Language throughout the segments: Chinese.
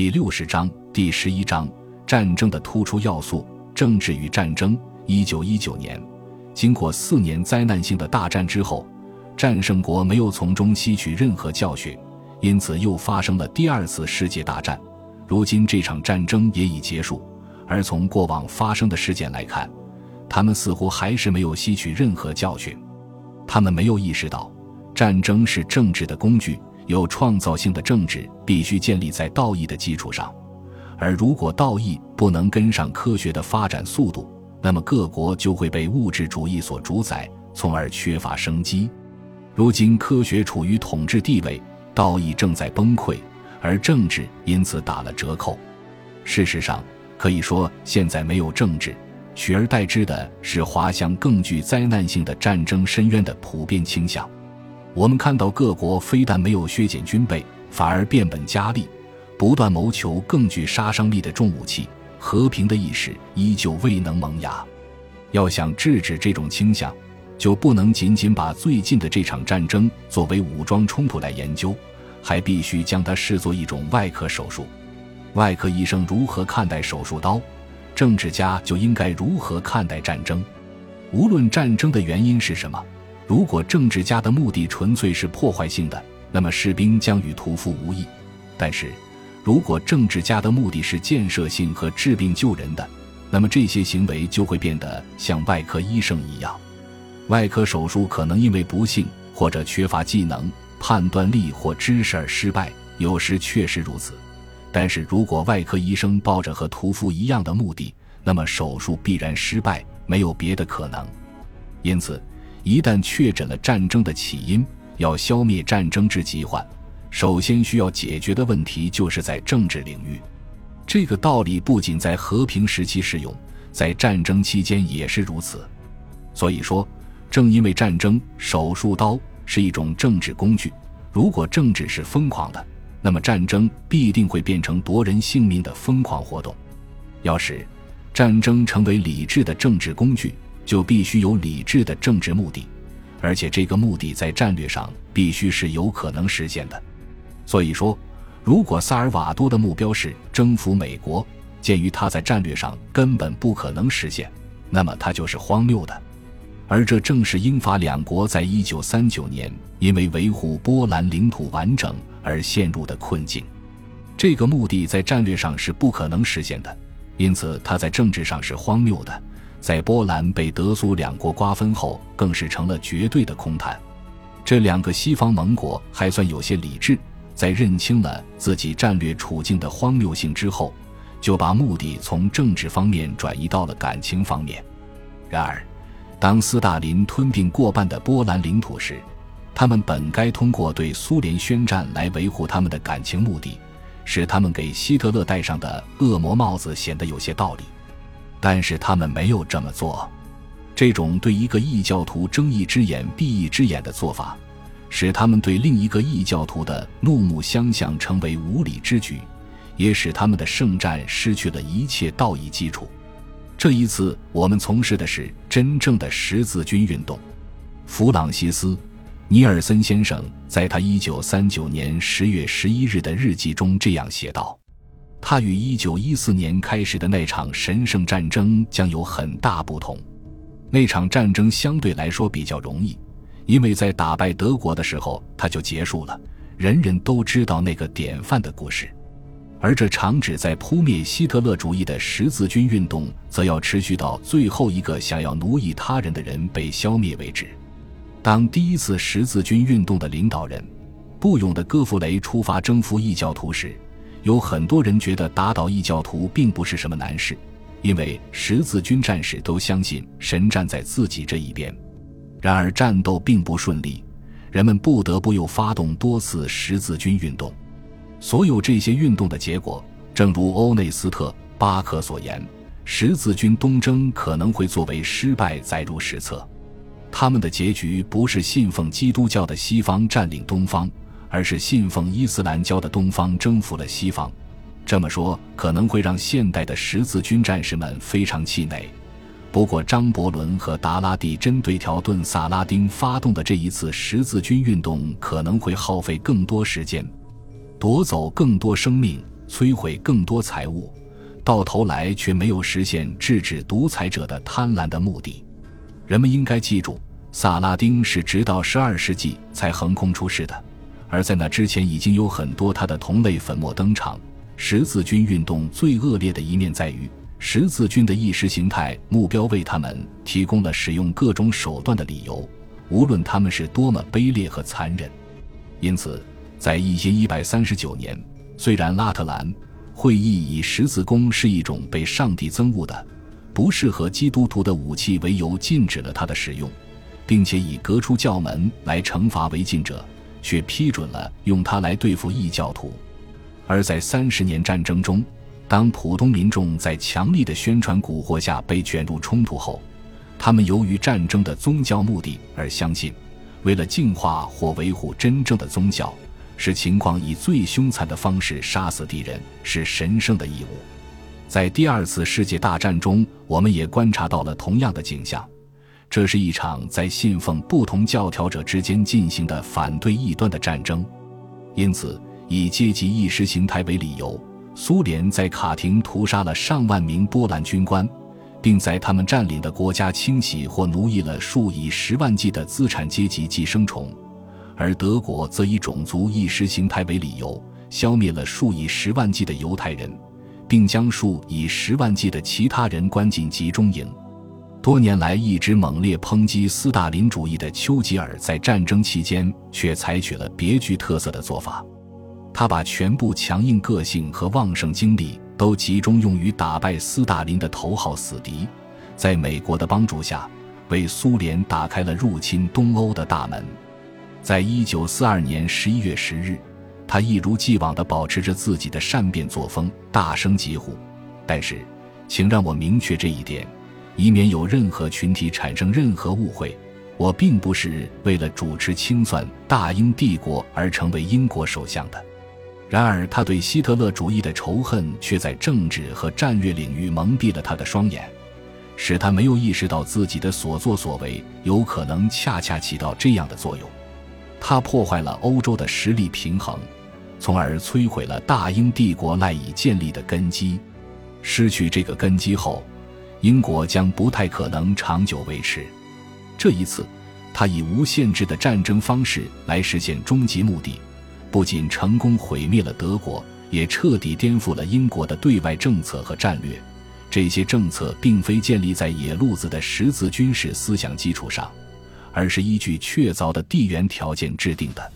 第六十章第十一章战争的突出要素：政治与战争。一九一九年，经过四年灾难性的大战之后，战胜国没有从中吸取任何教训，因此又发生了第二次世界大战。如今这场战争也已结束，而从过往发生的事件来看，他们似乎还是没有吸取任何教训。他们没有意识到，战争是政治的工具。有创造性的政治必须建立在道义的基础上，而如果道义不能跟上科学的发展速度，那么各国就会被物质主义所主宰，从而缺乏生机。如今科学处于统治地位，道义正在崩溃，而政治因此打了折扣。事实上，可以说现在没有政治，取而代之的是滑向更具灾难性的战争深渊的普遍倾向。我们看到各国非但没有削减军备，反而变本加厉，不断谋求更具杀伤力的重武器。和平的意识依旧未能萌芽。要想制止这种倾向，就不能仅仅把最近的这场战争作为武装冲突来研究，还必须将它视作一种外科手术。外科医生如何看待手术刀，政治家就应该如何看待战争。无论战争的原因是什么。如果政治家的目的纯粹是破坏性的，那么士兵将与屠夫无异；但是，如果政治家的目的是建设性和治病救人的，那么这些行为就会变得像外科医生一样。外科手术可能因为不幸或者缺乏技能、判断力或知识而失败，有时确实如此。但是如果外科医生抱着和屠夫一样的目的，那么手术必然失败，没有别的可能。因此。一旦确诊了战争的起因，要消灭战争之疾患，首先需要解决的问题就是在政治领域。这个道理不仅在和平时期适用，在战争期间也是如此。所以说，正因为战争手术刀是一种政治工具，如果政治是疯狂的，那么战争必定会变成夺人性命的疯狂活动。要使战争成为理智的政治工具。就必须有理智的政治目的，而且这个目的在战略上必须是有可能实现的。所以说，如果萨尔瓦多的目标是征服美国，鉴于他在战略上根本不可能实现，那么他就是荒谬的。而这正是英法两国在一九三九年因为维护波兰领土完整而陷入的困境。这个目的在战略上是不可能实现的，因此他在政治上是荒谬的。在波兰被德苏两国瓜分后，更是成了绝对的空谈。这两个西方盟国还算有些理智，在认清了自己战略处境的荒谬性之后，就把目的从政治方面转移到了感情方面。然而，当斯大林吞并过半的波兰领土时，他们本该通过对苏联宣战来维护他们的感情目的，使他们给希特勒戴上的恶魔帽子显得有些道理。但是他们没有这么做，这种对一个异教徒睁一只眼闭一只眼的做法，使他们对另一个异教徒的怒目相向成为无理之举，也使他们的圣战失去了一切道义基础。这一次，我们从事的是真正的十字军运动。弗朗西斯·尼尔森先生在他一九三九年十月十一日的日记中这样写道。他与一九一四年开始的那场神圣战争将有很大不同。那场战争相对来说比较容易，因为在打败德国的时候他就结束了。人人都知道那个典范的故事。而这场旨在扑灭希特勒主义的十字军运动，则要持续到最后一个想要奴役他人的人被消灭为止。当第一次十字军运动的领导人布勇的戈弗雷出发征服异教徒时，有很多人觉得打倒异教徒并不是什么难事，因为十字军战士都相信神站在自己这一边。然而战斗并不顺利，人们不得不又发动多次十字军运动。所有这些运动的结果，正如欧内斯特·巴克所言，十字军东征可能会作为失败载入史册。他们的结局不是信奉基督教的西方占领东方。而是信奉伊斯兰教的东方征服了西方，这么说可能会让现代的十字军战士们非常气馁。不过，张伯伦和达拉蒂针对条顿·萨拉丁发动的这一次十字军运动可能会耗费更多时间，夺走更多生命，摧毁更多财物，到头来却没有实现制止独裁者的贪婪的目的。人们应该记住，萨拉丁是直到十二世纪才横空出世的，而在那之前已经有很多他的同类粉墨登场。十字军运动最恶劣的一面在于，十字军的意识形态目标为他们提供了使用各种手段的理由，无论他们是多么卑劣和残忍。因此，在一千一百三十九年，虽然拉特兰会议以十字弓是一种被上帝憎恶的。不适合基督徒的武器为由，禁止了他的使用，并且以革出教门来惩罚违禁者，却批准了用它来对付异教徒。而在三十年战争中，当普通民众在强力的宣传蛊惑下被卷入冲突后，他们由于战争的宗教目的而相信，为了净化或维护真正的宗教，使情况以最凶残的方式杀死敌人是神圣的义务。在第二次世界大战中，我们也观察到了同样的景象。这是一场在信奉不同教条者之间进行的反对异端的战争。因此，以阶级意识形态为理由，苏联在卡廷屠杀了上万名波兰军官，并在他们占领的国家清洗或奴役了数以十万计的资产阶级寄生虫；而德国则以种族意识形态为理由，消灭了数以十万计的犹太人。并将数以十万计的其他人关进集中营。多年来一直猛烈抨击斯大林主义的丘吉尔，在战争期间却采取了别具特色的做法。他把全部强硬个性和旺盛精力都集中用于打败斯大林的头号死敌，在美国的帮助下，为苏联打开了入侵东欧的大门。在一九四二年十一月十日。他一如既往地保持着自己的善变作风，大声疾呼。但是，请让我明确这一点，以免有任何群体产生任何误会：我并不是为了主持清算大英帝国而成为英国首相的。然而，他对希特勒主义的仇恨却在政治和战略领域蒙蔽了他的双眼，使他没有意识到自己的所作所为有可能恰恰起到这样的作用。他破坏了欧洲的实力平衡。从而摧毁了大英帝国赖以建立的根基。失去这个根基后，英国将不太可能长久维持。这一次，他以无限制的战争方式来实现终极目的，不仅成功毁灭了德国，也彻底颠覆了英国的对外政策和战略。这些政策并非建立在野路子的十字军事思想基础上，而是依据确凿的地缘条件制定的。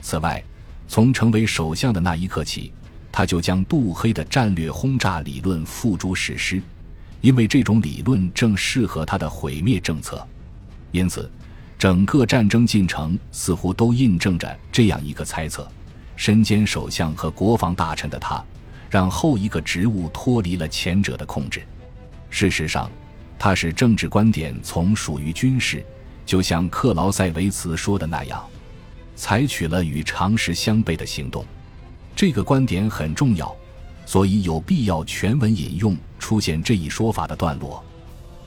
此外，从成为首相的那一刻起，他就将杜黑的战略轰炸理论付诸实施，因为这种理论正适合他的毁灭政策。因此，整个战争进程似乎都印证着这样一个猜测：身兼首相和国防大臣的他，让后一个职务脱离了前者的控制。事实上，他使政治观点从属于军事，就像克劳塞维茨说的那样。采取了与常识相悖的行动，这个观点很重要，所以有必要全文引用出现这一说法的段落。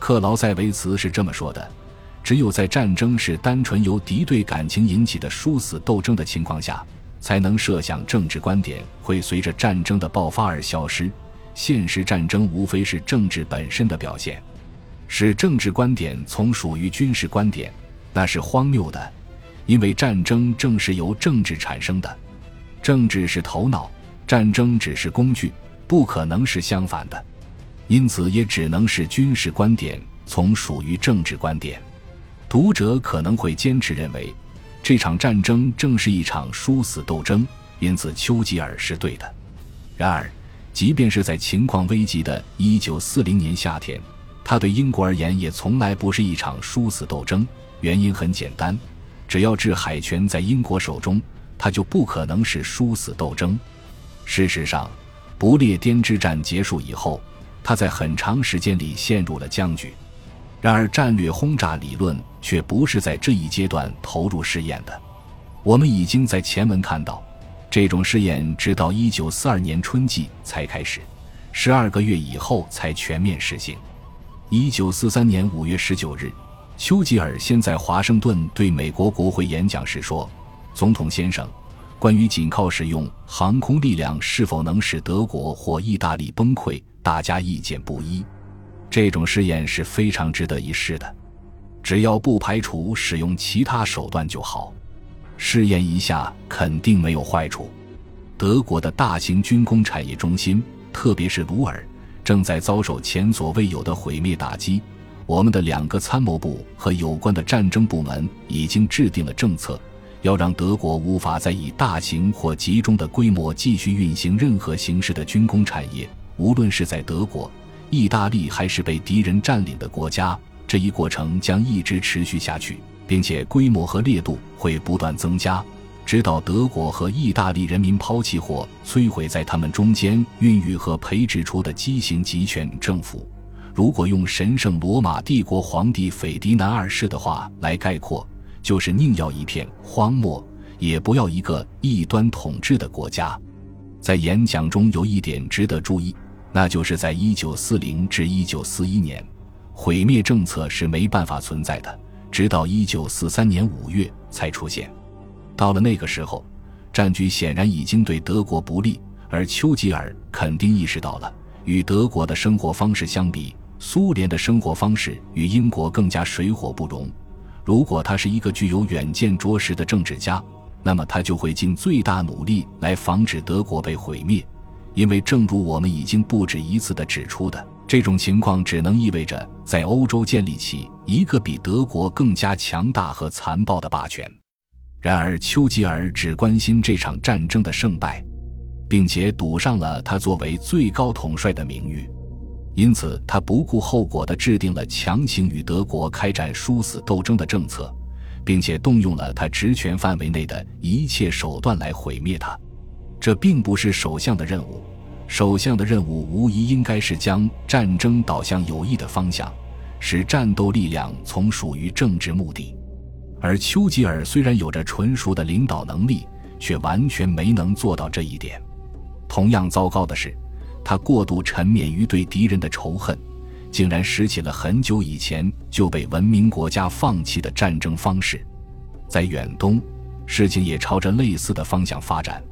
克劳塞维茨是这么说的：只有在战争是单纯由敌对感情引起的殊死斗争的情况下，才能设想政治观点会随着战争的爆发而消失。现实战争无非是政治本身的表现，使政治观点从属于军事观点，那是荒谬的。因为战争正是由政治产生的，政治是头脑，战争只是工具，不可能是相反的，因此也只能是军事观点从属于政治观点。读者可能会坚持认为，这场战争正是一场殊死斗争，因此丘吉尔是对的。然而，即便是在情况危急的1940年夏天，他对英国而言也从来不是一场殊死斗争。原因很简单。只要制海权在英国手中，他就不可能是殊死斗争。事实上，不列颠之战结束以后，他在很长时间里陷入了僵局。然而，战略轰炸理论却不是在这一阶段投入试验的。我们已经在前文看到，这种试验直到1942年春季才开始，十二个月以后才全面实行。1943年5月19日。丘吉尔先在华盛顿对美国国会演讲时说：“总统先生，关于仅靠使用航空力量是否能使德国或意大利崩溃，大家意见不一。这种试验是非常值得一试的，只要不排除使用其他手段就好。试验一下肯定没有坏处。德国的大型军工产业中心，特别是鲁尔，正在遭受前所未有的毁灭打击。我们的两个参谋部和有关的战争部门已经制定了政策，要让德国无法再以大型或集中的规模继续运行任何形式的军工产业，无论是在德国、意大利还是被敌人占领的国家。这一过程将一直持续下去，并且规模和烈度会不断增加，直到德国和意大利人民抛弃或摧毁在他们中间孕育和培植出的畸形集权政府。如果用神圣罗马帝国皇帝斐迪南二世的话来概括，就是宁要一片荒漠，也不要一个异端统治的国家。在演讲中有一点值得注意，那就是在1940至1941年，毁灭政策是没办法存在的，直到1943年5月才出现。到了那个时候，战局显然已经对德国不利，而丘吉尔肯定意识到了，与德国的生活方式相比。苏联的生活方式与英国更加水火不容。如果他是一个具有远见卓识的政治家，那么他就会尽最大努力来防止德国被毁灭。因为，正如我们已经不止一次地指出的，这种情况只能意味着在欧洲建立起一个比德国更加强大和残暴的霸权。然而，丘吉尔只关心这场战争的胜败，并且赌上了他作为最高统帅的名誉。因此，他不顾后果地制定了强行与德国开展殊死斗争的政策，并且动用了他职权范围内的一切手段来毁灭他。这并不是首相的任务，首相的任务无疑应该是将战争导向有益的方向，使战斗力量从属于政治目的。而丘吉尔虽然有着纯熟的领导能力，却完全没能做到这一点。同样糟糕的是。他过度沉湎于对敌人的仇恨，竟然拾起了很久以前就被文明国家放弃的战争方式。在远东，事情也朝着类似的方向发展，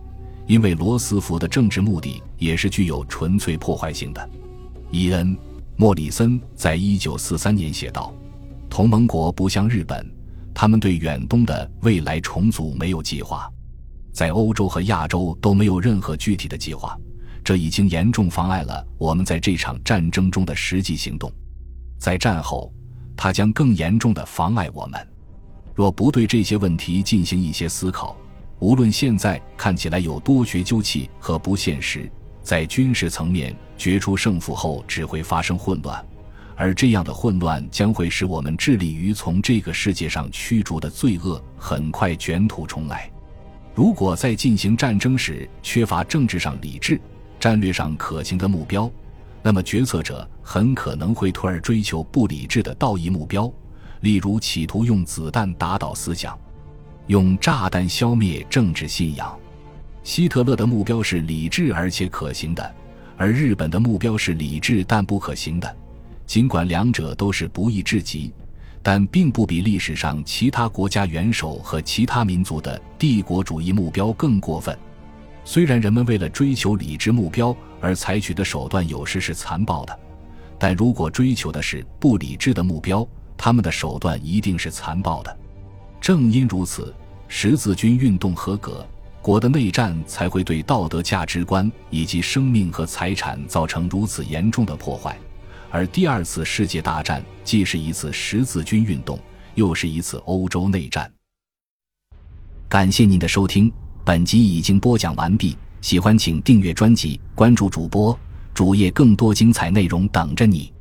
因为罗斯福的政治目的也是具有纯粹破坏性的。伊恩·莫里森在一九四三年写道：“同盟国不像日本，他们对远东的未来重组没有计划，在欧洲和亚洲都没有任何具体的计划。”这已经严重妨碍了我们在这场战争中的实际行动，在战后，它将更严重的妨碍我们。若不对这些问题进行一些思考，无论现在看起来有多学究气和不现实，在军事层面决出胜负后，只会发生混乱，而这样的混乱将会使我们致力于从这个世界上驱逐的罪恶很快卷土重来。如果在进行战争时缺乏政治上理智，战略上可行的目标，那么决策者很可能会退而追求不理智的道义目标，例如企图用子弹打倒思想，用炸弹消灭政治信仰。希特勒的目标是理智而且可行的，而日本的目标是理智但不可行的。尽管两者都是不义至极，但并不比历史上其他国家元首和其他民族的帝国主义目标更过分。虽然人们为了追求理智目标而采取的手段有时是残暴的，但如果追求的是不理智的目标，他们的手段一定是残暴的。正因如此，十字军运动合格国的内战才会对道德价值观以及生命和财产造成如此严重的破坏。而第二次世界大战既是一次十字军运动，又是一次欧洲内战。感谢您的收听。本集已经播讲完毕，喜欢请订阅专辑，关注主播主页，更多精彩内容等着你。